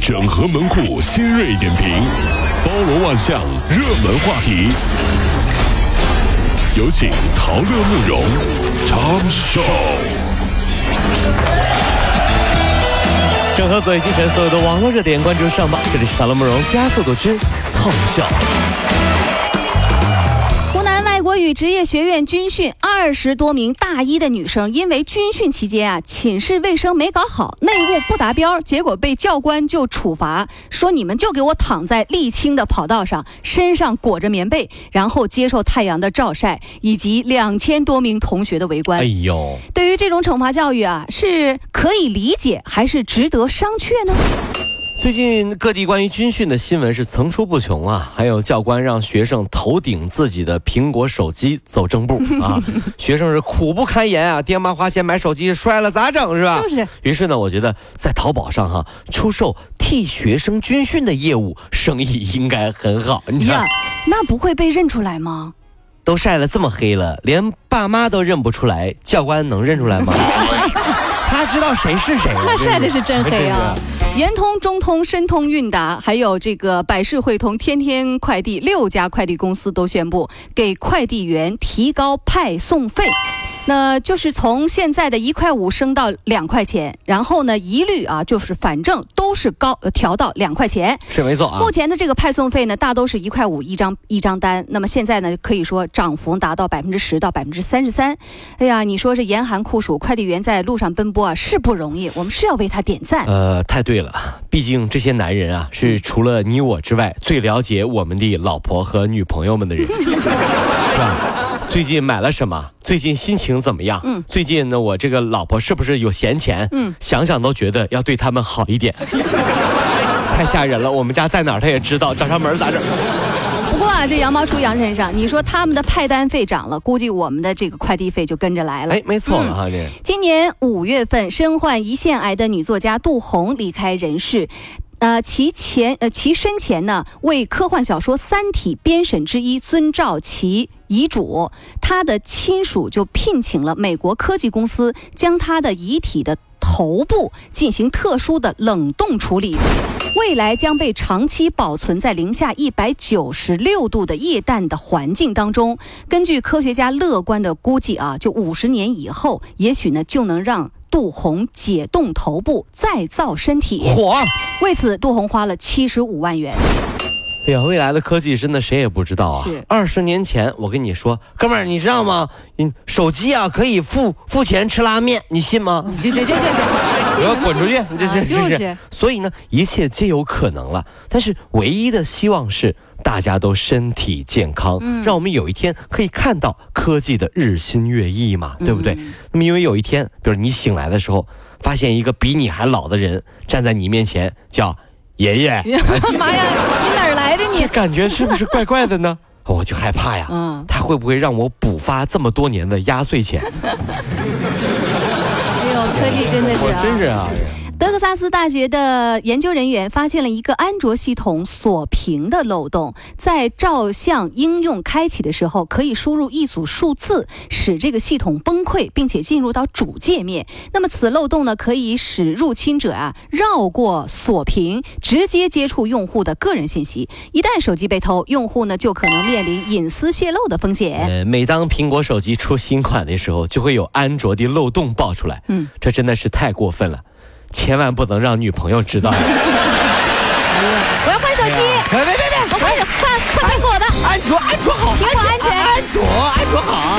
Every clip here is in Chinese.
整合门户新锐点评，包罗万象，热门话题。有请陶乐慕容长寿。整合最精神所有的网络热点，关注上榜。这里是陶乐慕容加速度之痛秀。国语职业学院军训，二十多名大一的女生因为军训期间啊，寝室卫生没搞好，内务不达标，结果被教官就处罚，说你们就给我躺在沥青的跑道上，身上裹着棉被，然后接受太阳的照晒，以及两千多名同学的围观。哎呦，对于这种惩罚教育啊，是可以理解还是值得商榷呢？最近各地关于军训的新闻是层出不穷啊，还有教官让学生头顶自己的苹果手机走正步啊，学生是苦不堪言啊，爹妈花钱买手机摔了咋整是吧？就是。于是呢，我觉得在淘宝上哈出售替学生军训的业务生意应该很好。你看，那不会被认出来吗？都晒了这么黑了，连爸妈都认不出来，教官能认出来吗？他知道谁是谁？那晒的是真黑啊。圆通、中通、申通、韵达，还有这个百世汇通、天天快递六家快递公司都宣布给快递员提高派送费。那就是从现在的一块五升到两块钱，然后呢，一律啊，就是反正都是高调到两块钱，是没错啊。目前的这个派送费呢，大都是一块五一张一张单，那么现在呢，可以说涨幅达到百分之十到百分之三十三。哎呀，你说这严寒酷暑，快递员在路上奔波啊，是不容易，我们是要为他点赞。呃，太对了，毕竟这些男人啊，是除了你我之外最了解我们的老婆和女朋友们的人，是吧？最近买了什么？最近心情怎么样？嗯，最近呢，我这个老婆是不是有闲钱？嗯，想想都觉得要对他们好一点。太吓人了，我们家在哪儿他也知道，找上门咋整？不过啊，这羊毛出羊身上，你说他们的派单费涨了，估计我们的这个快递费就跟着来了。哎，没错了哈，这。今年五月份，身患胰腺癌的女作家杜红离开人世。呃，其前呃，其生前呢，为科幻小说《三体》编审之一遵照其遗嘱，他的亲属就聘请了美国科技公司，将他的遗体的头部进行特殊的冷冻处理，未来将被长期保存在零下一百九十六度的液氮的环境当中。根据科学家乐观的估计啊，就五十年以后，也许呢就能让。杜洪解冻头部再造身体，火！为此，杜洪花了七十五万元。哎呀，未来的科技真的谁也不知道啊！二十年前，我跟你说，哥们儿，你知道吗？嗯，手机啊可以付付钱吃拉面，你信吗？这这这这这，我要滚出去！这这这是。所以呢，一切皆有可能了。但是唯一的希望是。大家都身体健康，让我们有一天可以看到科技的日新月异嘛，对不对？那么因为有一天，比如你醒来的时候，发现一个比你还老的人站在你面前，叫爷爷。妈呀，你哪儿来的你？这感觉是不是怪怪的呢？我就害怕呀，嗯，他会不会让我补发这么多年的压岁钱？哎呦，科技真的是，真是啊。德克萨斯大学的研究人员发现了一个安卓系统锁屏的漏洞，在照相应用开启的时候，可以输入一组数字，使这个系统崩溃，并且进入到主界面。那么此漏洞呢，可以使入侵者啊绕过锁屏，直接接触用户的个人信息。一旦手机被偷，用户呢就可能面临隐私泄露的风险。呃，每当苹果手机出新款的时候，就会有安卓的漏洞爆出来。嗯，这真的是太过分了。千万不能让女朋友知道。我要换手机。别别别！我换换换苹果的。安卓安卓好，苹果安全。安卓安卓好。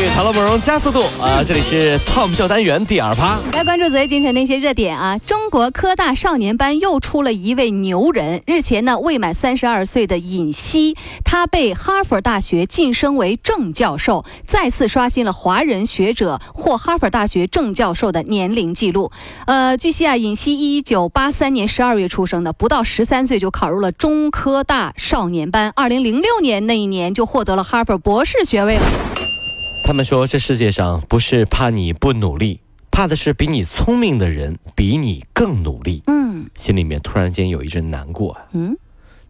继续，塔罗美容加速度啊！这里是 Tom 秀单元第二趴。来关注昨夜今晨的一些热点啊！中国科大少年班又出了一位牛人。日前呢，未满三十二岁的尹锡，他被哈佛大学晋升为正教授，再次刷新了华人学者获哈佛大学正教授的年龄记录。呃，据悉啊，尹锡一九八三年十二月出生的，不到十三岁就考入了中科大少年班，二零零六年那一年就获得了哈佛博士学位了。他们说，这世界上不是怕你不努力，怕的是比你聪明的人比你更努力。嗯心里面突然间有一阵难过。嗯，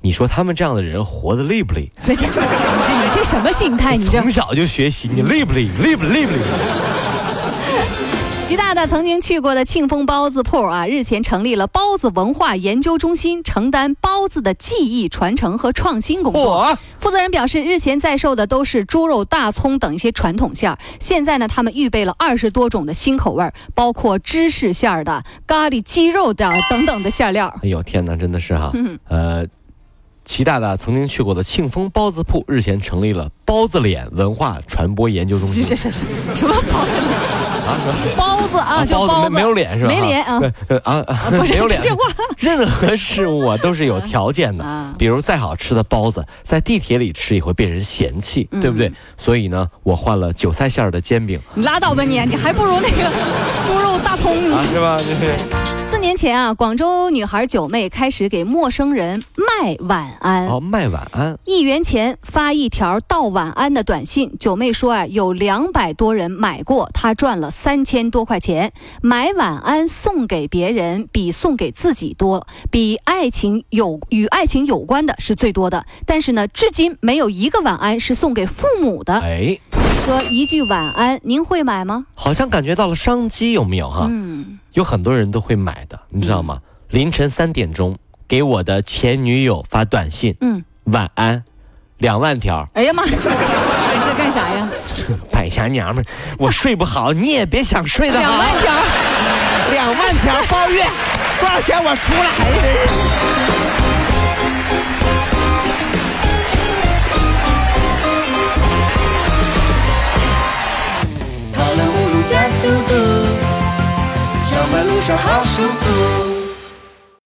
你说他们这样的人活得累不累？你 这什么心态？你这从小就学习，你累不累？累不累不累？习大大曾经去过的庆丰包子铺啊，日前成立了包子文化研究中心，承担包子的技艺传承和创新工作。嚯！负责人表示，日前在售的都是猪肉、大葱等一些传统馅儿，现在呢，他们预备了二十多种的新口味儿，包括芝士馅儿的、咖喱鸡肉的等等的馅料。哎呦天哪，真的是哈，嗯呃，齐大大曾经去过的庆丰包子铺日前成立了包子脸文化传播研究中心 什么包子脸？啊，包子啊，就包子，没没有脸是吧？没脸啊对呃啊，啊 不是没有脸。这话 任何事物啊都是有条件的啊，比如再好吃的包子，在地铁里吃也会被人嫌弃，嗯对不对？所以呢，我换了韭菜馅儿的煎饼你拉倒吧你，你还不如那个猪肉大葱。是吧？年前啊，广州女孩九妹开始给陌生人卖晚安。哦，卖晚安，一元钱发一条道晚安的短信，九妹说啊，有两百多人买过，她赚了三千多块钱。买晚安送给别人比送给自己多，比爱情有与爱情有关的是最多的。但是呢，至今没有一个晚安是送给父母的。哎，说一句晚安，您会买吗？好像感觉到了商机，有没有哈？嗯，有很多人都会买的，你知道吗？凌晨三点钟给我的前女友发短信，嗯，晚安，两万条，哎呀妈，你这干啥呀？败家娘们，我睡不好，你也别想睡得好。两万条。两万条包月，多少钱我出来？跑了五路加